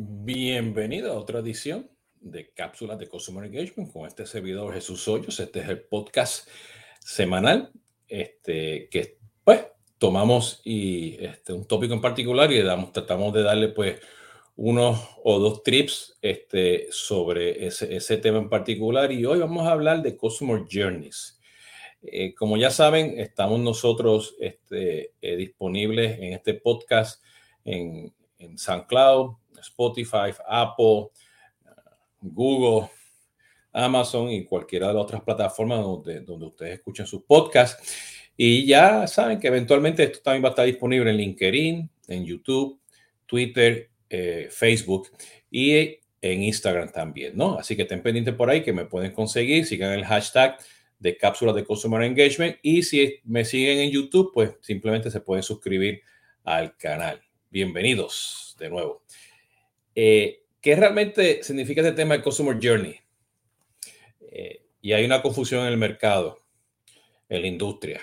Bienvenido a otra edición de Cápsulas de Customer Engagement con este servidor Jesús Hoyos. Este es el podcast semanal este, que pues tomamos y este, un tópico en particular y damos, tratamos de darle pues uno o dos trips este, sobre ese, ese tema en particular y hoy vamos a hablar de Customer Journeys. Eh, como ya saben, estamos nosotros este, eh, disponibles en este podcast en, en SoundCloud, Spotify, Apple, Google, Amazon y cualquiera de las otras plataformas donde, ustedes escuchen sus podcasts. Y ya saben que eventualmente esto también va a estar disponible en LinkedIn, en YouTube, Twitter, eh, Facebook y en Instagram también, ¿no? Así que estén pendientes por ahí que me pueden conseguir, sigan el hashtag de cápsulas de Customer Engagement y si me siguen en YouTube, pues simplemente se pueden suscribir al canal. Bienvenidos de nuevo. Eh, ¿Qué realmente significa este tema de Customer Journey? Eh, y hay una confusión en el mercado, en la industria.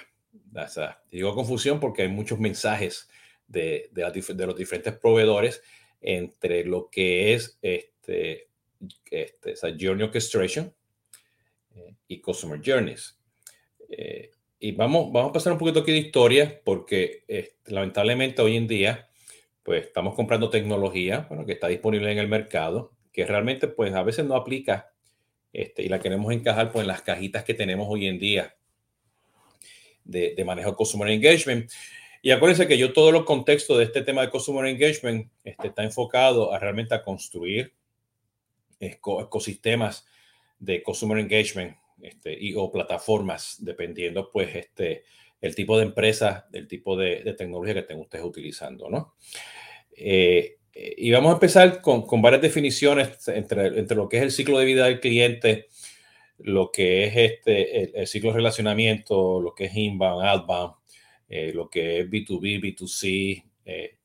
digo confusión porque hay muchos mensajes de, de, los diferentes proveedores entre lo que es este, este esa Journey Orchestration eh, y Customer Journeys. y vamos, vamos a pasar un poquito aquí de historia porque lamentablemente hoy en día pues estamos comprando tecnología, bueno, que está disponible en el mercado, que realmente pues a veces no aplica este, y la queremos encajar pues en las cajitas que tenemos hoy en día de, manejo de Customer Engagement. Y acuérdense que yo todo el contexto de este tema de Customer Engagement este, está enfocado a realmente a construir ecosistemas de Customer Engagement este, y o plataformas, dependiendo pues este, el tipo de empresa, el tipo de, tecnología que estén ustedes utilizando, ¿no? Eh, y vamos a empezar con, varias definiciones entre, entre, lo que es el ciclo de vida del cliente, lo que es este, el, ciclo de relacionamiento, lo que es inbound, outbound, eh, lo que es B2B, B2C eh,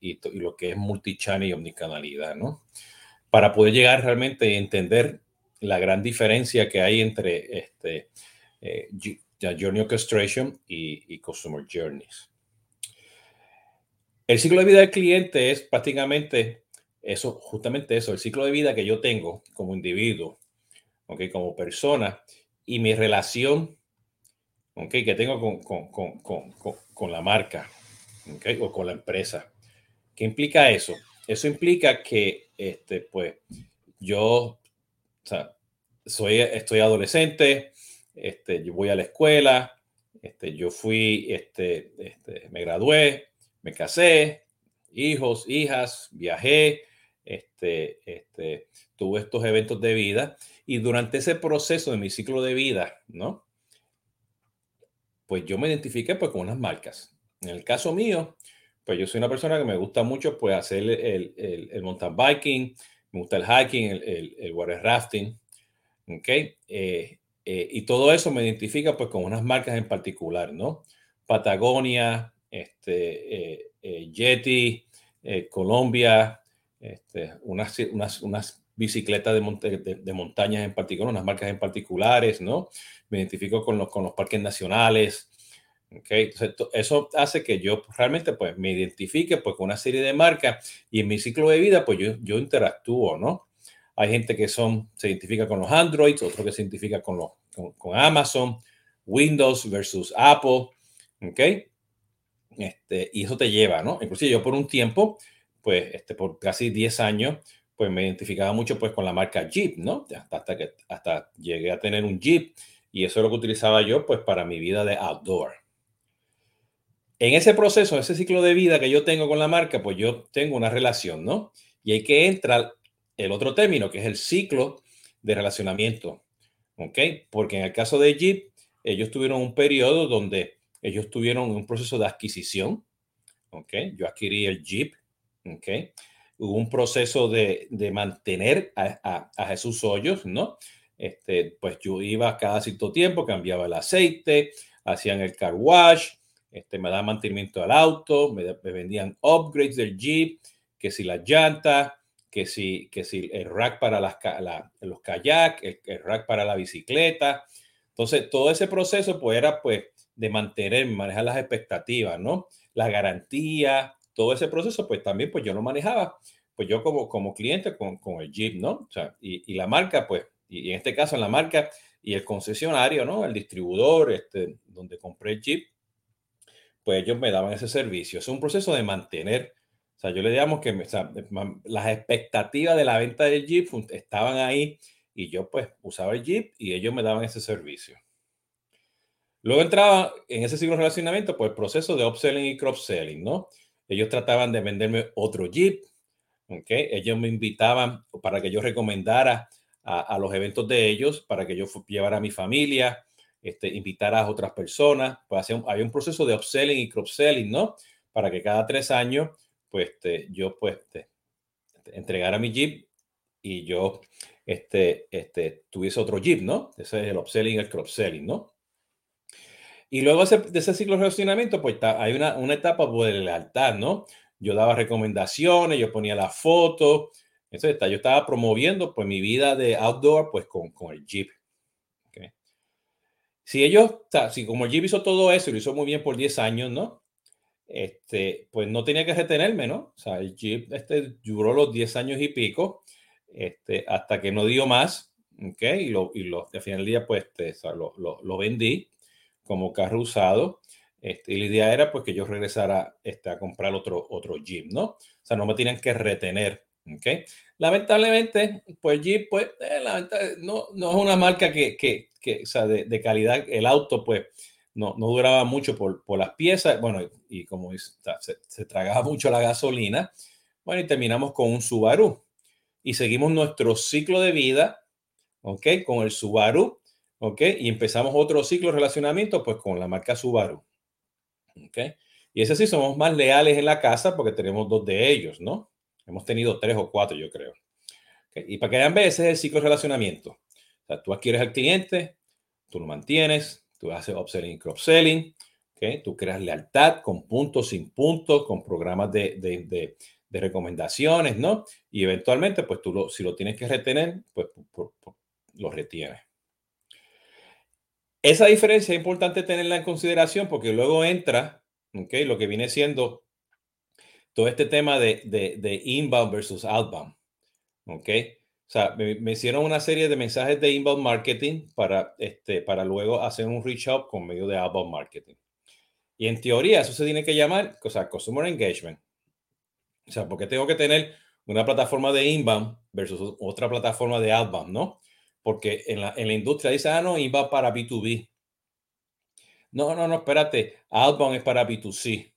y, y, lo que es multichannel y omnicanalidad, ¿no? Para poder llegar realmente a entender la gran diferencia que hay entre este, Journey Orchestration y, y Customer Journeys. El ciclo de vida del cliente es prácticamente eso, justamente eso, el ciclo de vida que yo tengo como individuo, ¿okay? como persona y mi relación ¿okay? que tengo con, con, con, con la marca ¿okay? o con la empresa. ¿Qué implica eso? Eso implica que este, pues, yo o sea, soy, estoy adolescente, este, yo voy a la escuela, este, yo fui, este, este, me gradué, me casé, hijos, hijas, viajé, este, este, tuve estos eventos de vida y durante ese proceso de mi ciclo de vida, ¿no? Pues yo me identifiqué pues con unas marcas. En el caso mío, pues yo soy una persona que me gusta mucho pues hacer el, el, el mountain biking, me gusta el hiking, el, el water rafting, ¿ok? Eh, eh, y todo eso me identifica pues con unas marcas en particular, ¿no? Patagonia, este, eh, eh, Yeti, Colombia, este, unas, unas, unas, bicicletas de, de, montañas en particular, unas marcas en particulares, ¿no? Me identifico con los, con los parques nacionales. Okay. Entonces, eso hace que yo realmente pues me identifique pues con una serie de marcas y en mi ciclo de vida pues yo, yo interactúo, ¿no? Hay gente que son, se identifica con los Androids, otro que se identifica con, los, con, Amazon, Windows versus Apple, ¿ok? Este, y eso te lleva, ¿no? Inclusive yo por un tiempo, pues este, por casi 10 años, pues me identificaba mucho pues con la marca Jeep, ¿no? Hasta, hasta, que hasta llegué a tener un Jeep y eso es lo que utilizaba yo pues para mi vida de outdoor. En ese proceso, ese ciclo de vida que yo tengo con la marca, pues yo tengo una relación, ¿no? Y hay que entrar el otro término, que es el ciclo de relacionamiento. ¿Ok? Porque en el caso de Jeep, ellos tuvieron un periodo donde ellos tuvieron un proceso de adquisición. ¿Ok? Yo adquirí el Jeep. ¿Ok? Hubo un proceso de, de mantener a, a, Jesús Hoyos, ¿no? Este, pues yo iba cada cierto tiempo, cambiaba el aceite, hacían el car wash, este, me daban mantenimiento al auto, me, me vendían upgrades del Jeep, que si las llantas, que si, que si el rack para las, los kayak, el, rack para la bicicleta. Entonces, todo ese proceso pues era pues de mantener, manejar las expectativas, ¿no? La garantía, todo ese proceso pues también pues yo lo manejaba pues yo como, como cliente con, con el Jeep, ¿no? O sea, y, y la marca, pues, y, en este caso en la marca y el concesionario, ¿no? El distribuidor, este, donde compré el Jeep, pues ellos me daban ese servicio. Es un proceso de mantener, o sea, yo le digamos que las expectativas de la venta del Jeep estaban ahí y yo pues usaba el Jeep y ellos me daban ese servicio. Luego entraba en ese ciclo de relacionamiento, pues el proceso de upselling y cross-selling, ¿no? Ellos trataban de venderme otro Jeep, ¿ok? Ellos me invitaban para que yo recomendara a, los eventos de ellos, para que yo llevara a mi familia, este, invitar a otras personas. Pues hay un proceso de upselling y cross-selling, ¿no? Para que cada tres años, pues este, yo pues este, entregara mi Jeep y yo este, este, tuviese otro Jeep, ¿no? Ese es el upselling el cross-selling, ¿no? Y luego de ese ciclo de relacionamiento, pues hay una, una etapa pues, de lealtad, ¿no? Yo daba recomendaciones, yo ponía la foto, yo estaba promoviendo pues mi vida de outdoor pues con, con el Jeep. Si ellos, si como el Jeep hizo todo eso y lo hizo muy bien por 10 años, ¿no? Este, pues no tenía que retenerme, ¿no? O sea, el Jeep este, duró los 10 años y pico, este, hasta que no dio más, ¿ok? Y, lo, y lo, al final del día, pues, este, lo, lo, lo, vendí como carro usado. Este, y la idea era, pues, que yo regresara este, a comprar otro, otro Jeep, ¿no? O sea, no me tenían que retener Okay. Lamentablemente, pues Jeep, pues, eh, no, no, es una marca que, que, que o sea, de, de, calidad. El auto, pues, no, no duraba mucho por, por, las piezas. Bueno, y, como se, tragaba mucho la gasolina. Bueno, y terminamos con un Subaru. Y seguimos nuestro ciclo de vida, ¿ok? Con el Subaru, ¿ok? Y empezamos otro ciclo de relacionamiento, pues, con la marca Subaru, ¿ok? Y ese sí somos más leales en la casa porque tenemos dos de ellos, ¿no? Hemos tenido tres o cuatro, yo creo. Y para que vean, ese es el ciclo de relacionamiento. O sea, tú adquieres al cliente, tú lo mantienes, tú haces upselling y cross-selling, ¿okay? tú creas lealtad con puntos, sin puntos, con programas de, de, de, recomendaciones, ¿no? Y eventualmente, pues tú lo, si lo tienes que retener, pues, lo retienes. Esa diferencia es importante tenerla en consideración porque luego entra, ¿ok? Lo que viene siendo todo este tema de, de, inbound versus outbound. ¿Ok? O sea, me, hicieron una serie de mensajes de inbound marketing para, este, para luego hacer un reach out con medio de outbound marketing. Y en teoría eso se tiene que llamar, o sea, customer engagement. O sea, porque tengo que tener una plataforma de inbound versus otra plataforma de outbound, ¿no? Porque en la, en la industria dice, ah, no, inbound para B2B. No, no, no, espérate, outbound es para B2C.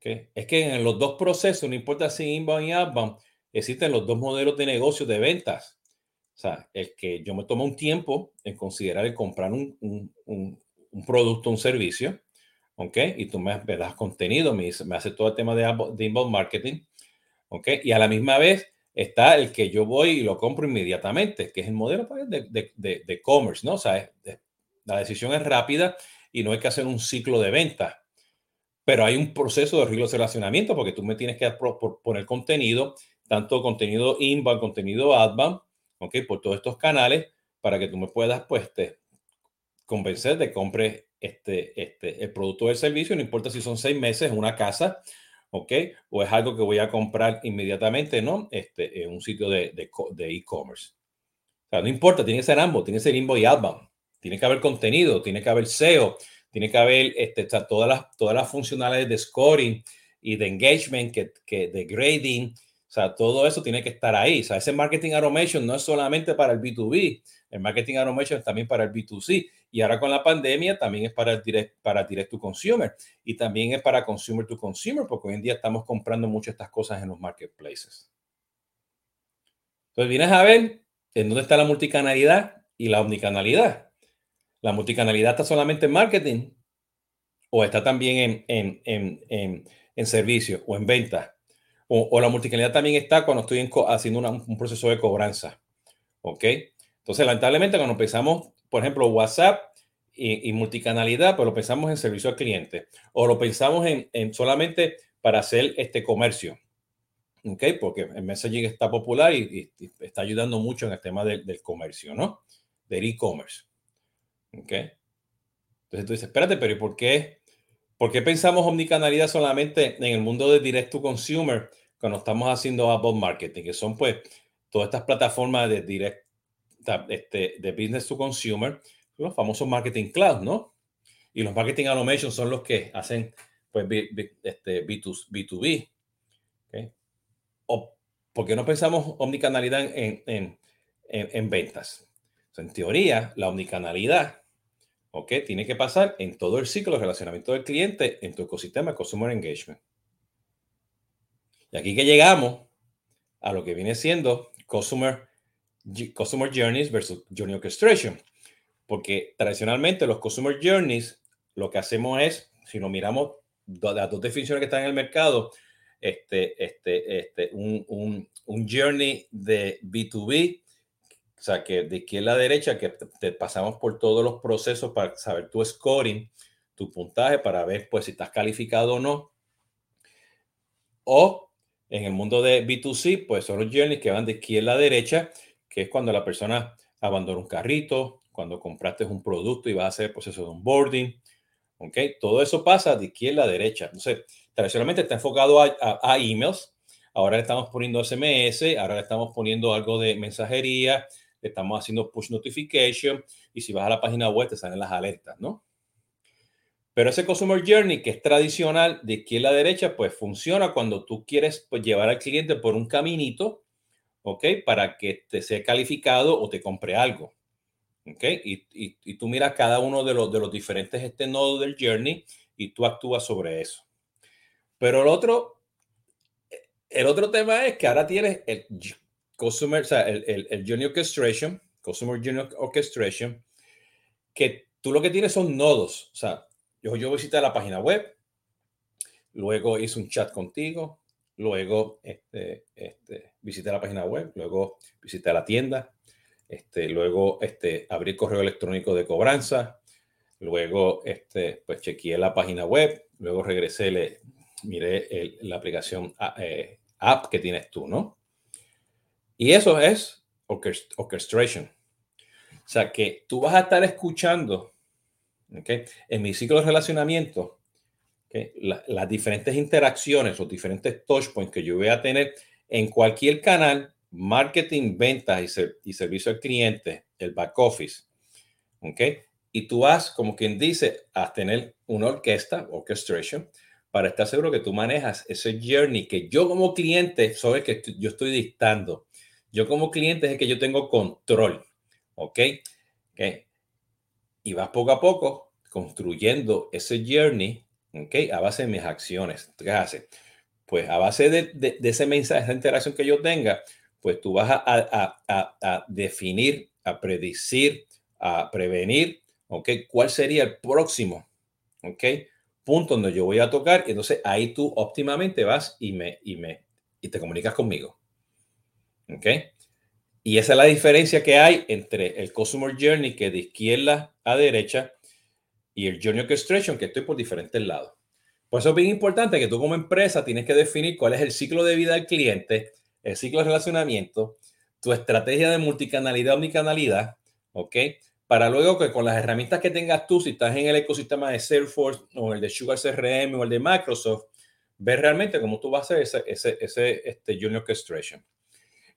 Es que en los dos procesos, no importa si inbound y outbound, existen los dos modelos de negocio de ventas. O sea, el que yo me tomo un tiempo en considerar el comprar un, un, producto, un servicio, ¿ok? Y tú me, das contenido, me, me hace todo el tema de, inbound marketing, ¿ok? Y a la misma vez está el que yo voy y lo compro inmediatamente, que es el modelo pues, de, de, de, de commerce, ¿no? O sea, la decisión es rápida y no hay que hacer un ciclo de venta pero hay un proceso de relacionamiento porque tú me tienes que poner contenido, tanto contenido inbound, contenido outbound, ¿ok? Por todos estos canales para que tú me puedas, pues, te convencer de que compre este, este, el producto o el servicio, no importa si son seis meses, una casa, ¿ok? O es algo que voy a comprar inmediatamente, ¿no? Este, en un sitio de e-commerce. o sea, no importa, tiene que ser ambos, tiene que ser inbound y outbound. Tiene que haber contenido, tiene que haber SEO, tiene que haber este, todas, las, todas las funcionalidades de scoring y de engagement, que, que, de grading, o sea, todo eso tiene que estar ahí. O sea, ese marketing automation no es solamente para el B2B, el marketing automation es también para el B2C. Y ahora con la pandemia también es para el direct, para direct to consumer y también es para consumer to consumer, porque hoy en día estamos comprando muchas estas cosas en los marketplaces. Entonces vienes a ver en dónde está la multicanalidad y la omnicanalidad. ¿La multicanalidad está solamente en marketing o está también en, en, en, en servicio o en venta? O, la multicanalidad también está cuando estoy haciendo un proceso de cobranza. ¿Ok? Entonces, lamentablemente, cuando pensamos, por ejemplo, WhatsApp y, multicanalidad, pues lo pensamos en servicio al cliente o lo pensamos en, solamente para hacer este comercio. ¿Ok? Porque el messaging está popular y, está ayudando mucho en el tema del comercio, ¿no? Del e-commerce. ¿Ok? Entonces tú dices, espérate, pero ¿y por qué? ¿Por qué pensamos omnicanalidad solamente en el mundo de direct to consumer cuando estamos haciendo outbound marketing, que son pues todas estas plataformas de direct, este, de business to consumer, los famosos marketing cloud, ¿no? Y los marketing automation son los que hacen pues este, B2, B2B. ¿O por qué no pensamos omnicanalidad en, en, en, ventas? en teoría, la omnicanalidad ¿ok? Tiene que pasar en todo el ciclo de relacionamiento del cliente en tu ecosistema Customer Engagement. Y aquí que llegamos a lo que viene siendo Customer, customer Journeys versus Journey Orchestration. Porque tradicionalmente los Customer Journeys, lo que hacemos es, si nos miramos las dos definiciones que están en el mercado, este, este, este, un, un, un journey de B2B o sea, que de izquierda a derecha, que te pasamos por todos los procesos para saber tu scoring, tu puntaje, para ver pues si estás calificado o no. O en el mundo de B2C, pues son los journeys que van de izquierda a derecha, que es cuando la persona abandona un carrito, cuando compraste un producto y vas a hacer proceso de onboarding. ¿Ok? Todo eso pasa de izquierda a derecha. Entonces, tradicionalmente está enfocado a, a emails. Ahora le estamos poniendo SMS, ahora le estamos poniendo algo de mensajería, estamos haciendo push notification y si vas a la página web te salen las alertas, ¿no? Pero ese Customer Journey que es tradicional de izquierda a derecha, pues funciona cuando tú quieres pues, llevar al cliente por un caminito, ¿ok? Para que te sea calificado o te compre algo, ¿ok? Y, tú miras cada uno de los, de los diferentes este nodos del journey y tú actúas sobre eso. Pero el otro, el otro tema es que ahora tienes el Customer, o sea, el, el, el Journey Orchestration, Customer Journey Orchestration, que tú lo que tienes son nodos. O sea, yo, yo visité la página web, luego hice un chat contigo, luego este, este, visité la página web, luego visité la tienda, este, luego este, abrí correo electrónico de cobranza, luego este, pues chequeé la página web, luego regresé, le, miré la aplicación ah, eh, app que tienes tú, ¿no? Y eso es orchestration. O sea, que tú vas a estar escuchando ¿okay? en mi ciclo de relacionamiento las diferentes interacciones, los diferentes touch points que yo voy a tener en cualquier canal, marketing, ventas y, servicio al cliente, el back office. ¿okay? Y tú vas, como quien dice, a tener una orquesta, orchestration, para estar seguro que tú manejas ese journey que yo como cliente soy que yo estoy dictando yo como cliente es que yo tengo control, ¿ok? Y vas poco a poco construyendo ese journey, ¿ok? A base de mis acciones. ¿Qué haces? Pues a base de, de, ese mensaje, esa interacción que yo tenga, pues tú vas a, definir, a predecir, a prevenir, ¿ok? ¿Cuál sería el próximo, ¿ok? Punto donde yo voy a tocar. Entonces ahí tú óptimamente vas y me, y me, y te comunicas conmigo. ¿Ok? Y esa es la diferencia que hay entre el Customer Journey, que de izquierda a derecha, y el Journey Orchestration, que estoy por diferentes lados. Por eso es bien importante que tú como empresa tienes que definir cuál es el ciclo de vida del cliente, el ciclo de relacionamiento, tu estrategia de multicanalidad, omnicanalidad, ¿ok? Para luego que con las herramientas que tengas tú, si estás en el ecosistema de Salesforce o el de Sugar CRM o el de Microsoft, ver realmente cómo tú vas a hacer ese, ese, ese este Journey Orchestration.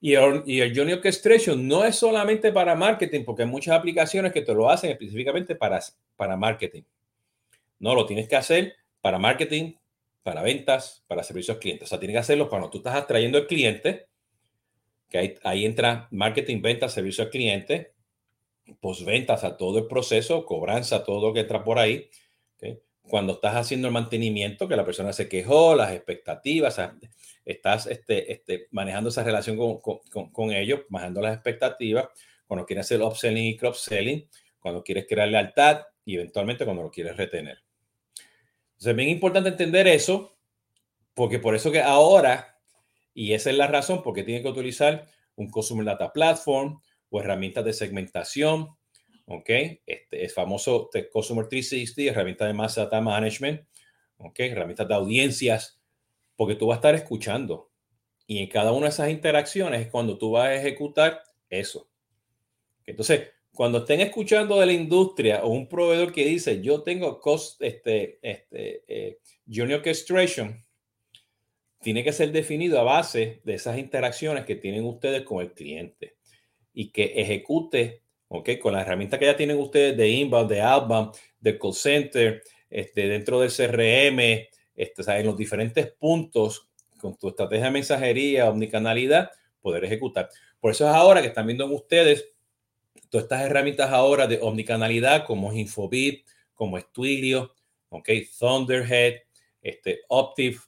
Y el, y el Journey Orchestration no es solamente para marketing, porque hay muchas aplicaciones que te lo hacen específicamente para, para marketing. No, lo tienes que hacer para marketing, para ventas, para servicios al cliente. O sea, tienes que hacerlo cuando tú estás atrayendo al cliente, que ahí, entra marketing, ventas, servicio al cliente, posventas a todo el proceso, cobranza, todo lo que entra por ahí. Cuando estás haciendo el mantenimiento, que la persona se quejó, las expectativas, estás este, este, manejando esa relación con, ellos, manejando las expectativas, cuando quieres hacer upselling y cross-selling, cuando quieres crear lealtad y eventualmente cuando lo quieres retener. Entonces es bien importante entender eso, porque por eso que ahora, y esa es la razón porque tiene que utilizar un Customer Data Platform o herramientas de segmentación, ¿ok? Este es famoso Customer 360, herramientas de Mass Data Management, ¿ok? Herramientas de audiencias porque tú vas a estar escuchando. Y en cada una de esas interacciones es cuando tú vas a ejecutar eso. Entonces, cuando estén escuchando de la industria o un proveedor que dice, yo tengo cost, este, este, eh, Orchestration, tiene que ser definido a base de esas interacciones que tienen ustedes con el cliente y que ejecute, ¿ok? Con la herramienta que ya tienen ustedes de inbound, de outbound, de call center, este, dentro del CRM, este, en los diferentes puntos con tu estrategia de mensajería, omnicanalidad, poder ejecutar. Por eso es ahora que están viendo ustedes todas estas herramientas ahora de omnicanalidad como Infobip, como Twilio, ok, Thunderhead, este, Optiv.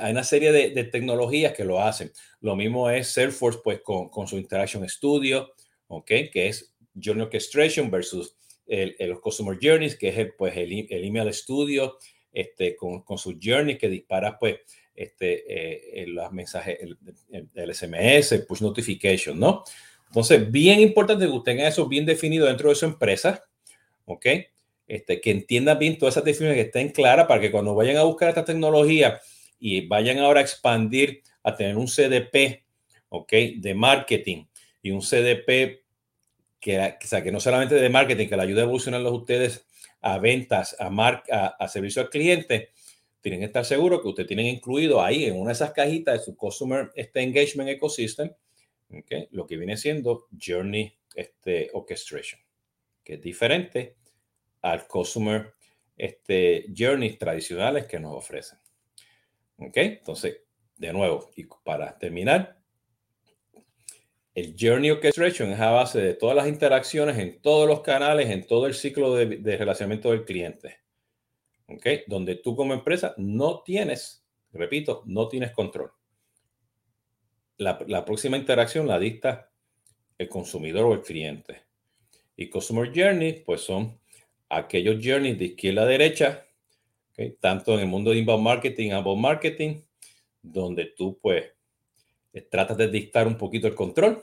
Hay una serie de, tecnologías que lo hacen. Lo mismo es Salesforce, pues con, con su Interaction Studio, ok, que es Journey Orchestration versus el Customer Journeys, que es el, pues el, Email Studio, este, con, con su Journey que dispara pues este, eh, los mensajes, el, SMS, push notification, ¿no? Entonces, bien importante que usted tenga eso bien definido dentro de su empresa, ¿ok? Este, que entiendan bien todas esas definiciones que estén claras para que cuando vayan a buscar esta tecnología y vayan ahora a expandir a tener un CDP, ¿ok? De marketing y un CDP que, no solamente de marketing, que le ayude a evolucionarlos ustedes a ventas, a, marca, a, servicio al cliente, tienen que estar seguros que ustedes tienen incluido ahí en una de esas cajitas de su Customer este Engagement Ecosystem, okay, lo que viene siendo Journey este, Orchestration, que es diferente al Customer este, Journeys tradicionales que nos ofrecen. ¿Ok? Entonces, de nuevo, y para terminar, el Journey Orchestration es a base de todas las interacciones en todos los canales, en todo el ciclo de, relacionamiento del cliente. ¿Ok? Donde tú como empresa no tienes, repito, no tienes control. La, la próxima interacción la dicta el consumidor o el cliente. Y Customer Journey, pues son aquellos journeys de izquierda a derecha, tanto en el mundo de inbound marketing, outbound marketing, donde tú pues tratas de dictar un poquito el control.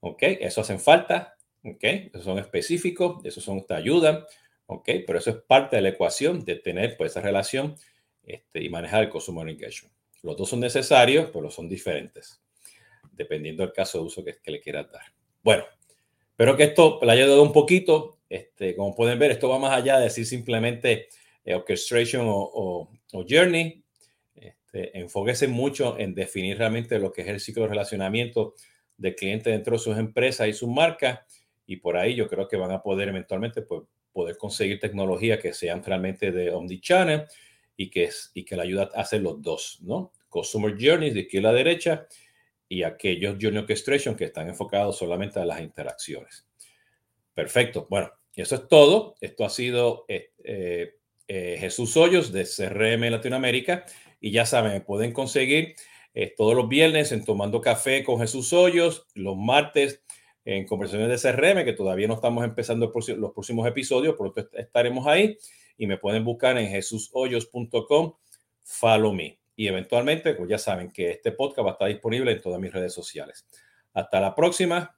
¿Ok? Eso hacen falta. ¿Ok? Esos son específicos, esos son, te ayudan. ¿Ok? Pero eso es parte de la ecuación de tener pues esa relación este, y manejar el consumer engagement. Los dos son necesarios, pero son diferentes, dependiendo del caso de uso que, le quieras dar. Bueno, espero que esto le haya dado un poquito. Este, como pueden ver, esto va más allá de decir simplemente eh, orchestration o, o journey. Este, enfóquese mucho en definir realmente lo que es el ciclo de relacionamiento del cliente dentro de sus empresas y sus marcas. Y por ahí yo creo que van a poder eventualmente pues, poder conseguir tecnología que sean realmente de omnichannel y que, y que le ayuda a hacer los dos, ¿no? Customer Journeys de izquierda a la derecha y aquellos Journey Orchestration que están enfocados solamente a las interacciones. Perfecto. Bueno, eso es todo. Esto ha sido eh, eh, Jesús Hoyos de CRM Latinoamérica. Y ya saben, pueden conseguir eh, todos los viernes en Tomando Café con Jesús Hoyos, los martes en conversaciones de CRM, que todavía no estamos empezando los próximos episodios, pronto estaremos ahí. Y me pueden buscar en jesushoyos.com, follow me. Y eventualmente, pues ya saben que este podcast va a estar disponible en todas mis redes sociales. Hasta la próxima.